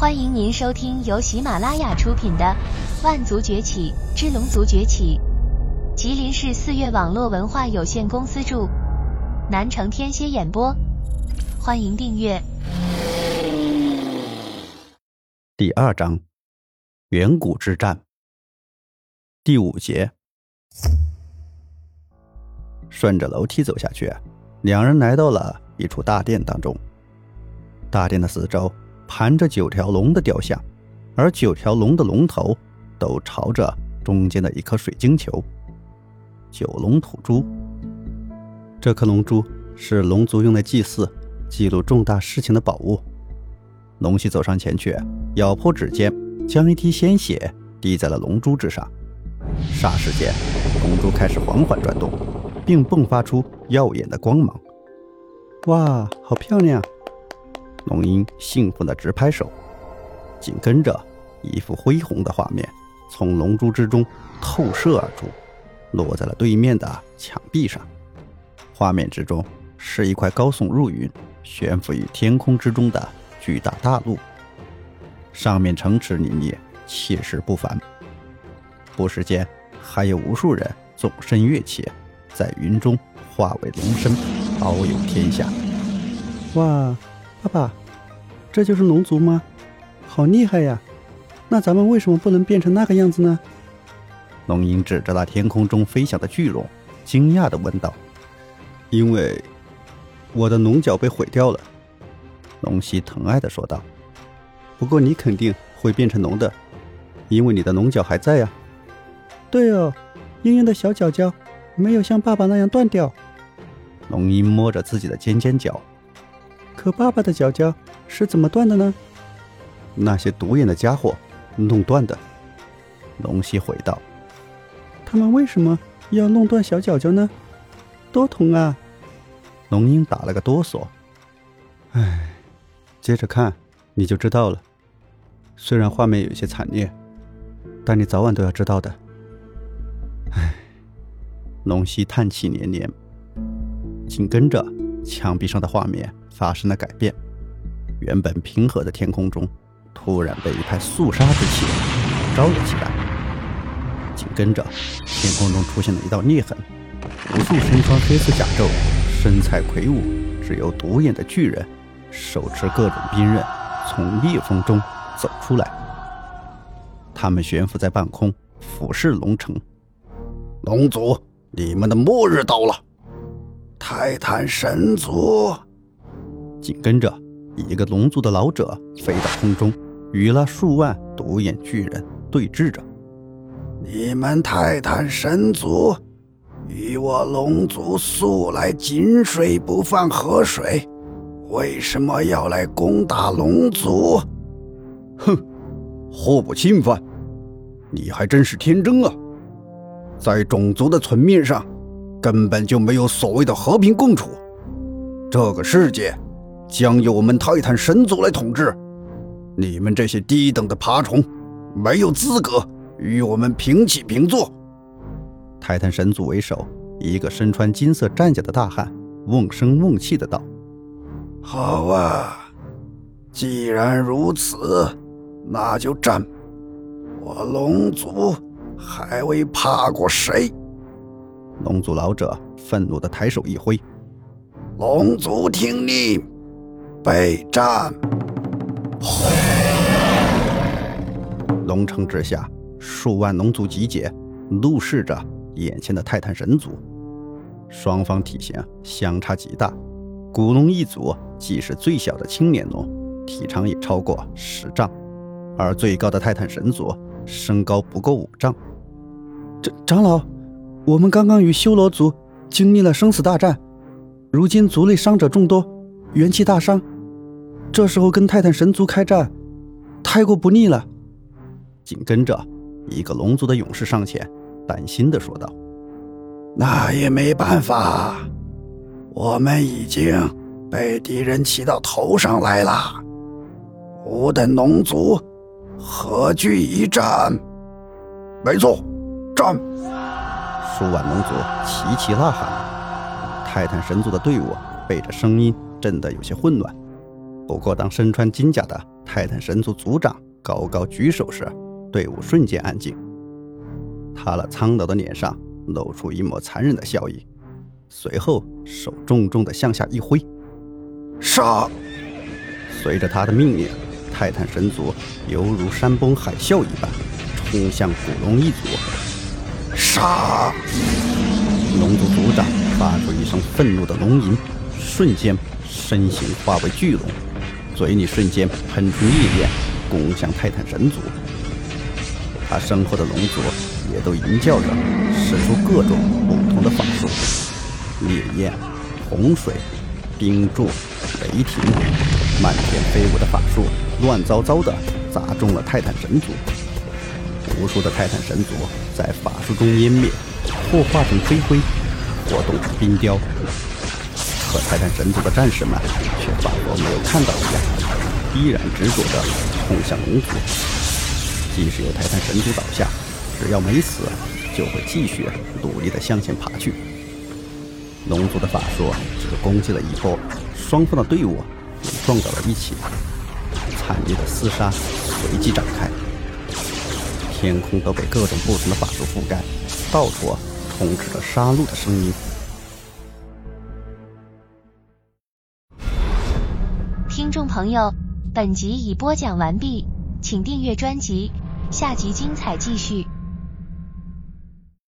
欢迎您收听由喜马拉雅出品的《万族崛起之龙族崛起》，吉林市四月网络文化有限公司著，南城天蝎演播。欢迎订阅。第二章：远古之战。第五节。顺着楼梯走下去，两人来到了一处大殿当中。大殿的四周盘着九条龙的雕像，而九条龙的龙头都朝着中间的一颗水晶球。九龙吐珠，这颗龙珠是龙族用来祭祀、记录重大事情的宝物。龙息走上前去，咬破指尖，将一滴鲜血滴在了龙珠之上。霎时间，龙珠开始缓缓转动。并迸发出耀眼的光芒。哇，好漂亮！龙鹰兴奋地直拍手。紧跟着，一幅恢宏的画面从龙珠之中透射而出，落在了对面的墙壁上。画面之中是一块高耸入云、悬浮于天空之中的巨大大陆，上面城池林立，气势不凡。不时间，还有无数人纵身跃起。在云中化为龙身，遨游天下。哇，爸爸，这就是龙族吗？好厉害呀！那咱们为什么不能变成那个样子呢？龙鹰指着那天空中飞翔的巨龙，惊讶地问道：“因为我的龙角被毁掉了。”龙息疼爱地说道：“不过你肯定会变成龙的，因为你的龙角还在呀。”对哦，鹰鹰的小脚脚。没有像爸爸那样断掉。龙鹰摸着自己的尖尖角，可爸爸的脚脚是怎么断的呢？那些独眼的家伙弄断的。龙息回道：“他们为什么要弄断小脚脚呢？多疼啊！”龙鹰打了个哆嗦。唉，接着看你就知道了。虽然画面有些惨烈，但你早晚都要知道的。唉。龙息叹气连连，紧跟着墙壁上的画面发生了改变，原本平和的天空中突然被一派肃杀之气招了起来。紧跟着，天空中出现了一道裂痕，无数身穿黑色甲胄、身材魁梧、只有独眼的巨人，手持各种兵刃，从裂缝中走出来。他们悬浮在半空，俯视龙城。龙族。你们的末日到了！泰坦神族。紧跟着，一个龙族的老者飞到空中，与那数万独眼巨人对峙着。你们泰坦神族与我龙族素来井水不犯河水，为什么要来攻打龙族？哼，互不侵犯，你还真是天真啊！在种族的层面上，根本就没有所谓的和平共处。这个世界将由我们泰坦神族来统治。你们这些低等的爬虫，没有资格与我们平起平坐。泰坦神族为首，一个身穿金色战甲的大汉瓮声瓮气的道：“好啊，既然如此，那就战！我龙族。”还未怕过谁？龙族老者愤怒的抬手一挥：“龙族听令，备战！”龙城之下，数万龙族集结，怒视着眼前的泰坦神族。双方体型相差极大，古龙一族既是最小的青年龙，体长也超过十丈，而最高的泰坦神族身高不够五丈。长长老，我们刚刚与修罗族经历了生死大战，如今族内伤者众多，元气大伤。这时候跟泰坦神族开战，太过不利了。紧跟着，一个龙族的勇士上前，担心的说道：“那也没办法，我们已经被敌人骑到头上来了。吾等龙族何惧一战？没错。”战！数万龙族齐齐呐喊，泰坦神族的队伍被这声音震得有些混乱。不过，当身穿金甲的泰坦神族族长高高举手时，队伍瞬间安静。他那苍老的脸上露出一抹残忍的笑意，随后手重重地向下一挥，杀！随着他的命令，泰坦神族犹如山崩海啸一般冲向古龙一族，杀！龙族族长发出一声愤怒的龙吟，瞬间身形化为巨龙，嘴里瞬间喷出烈焰，攻向泰坦神族。他身后的龙族也都吟叫着，使出各种不同的法术：烈焰、洪水、冰柱、雷霆，漫天飞舞的法术乱糟糟的砸中了泰坦神族。无数的泰坦神族在法术中湮灭。或化成飞灰，或冻成冰雕。可泰坦神族的战士们却仿佛没有看到一样，依然执着地冲向龙族。即使有泰坦神族倒下，只要没死，就会继续努力地向前爬去。龙族的法术只攻击了一波，双方的队伍也撞到了一起，惨烈的厮杀随即展开。天空都被各种不同的法术覆盖，到处充斥着杀戮的声音。听众朋友，本集已播讲完毕，请订阅专辑，下集精彩继续。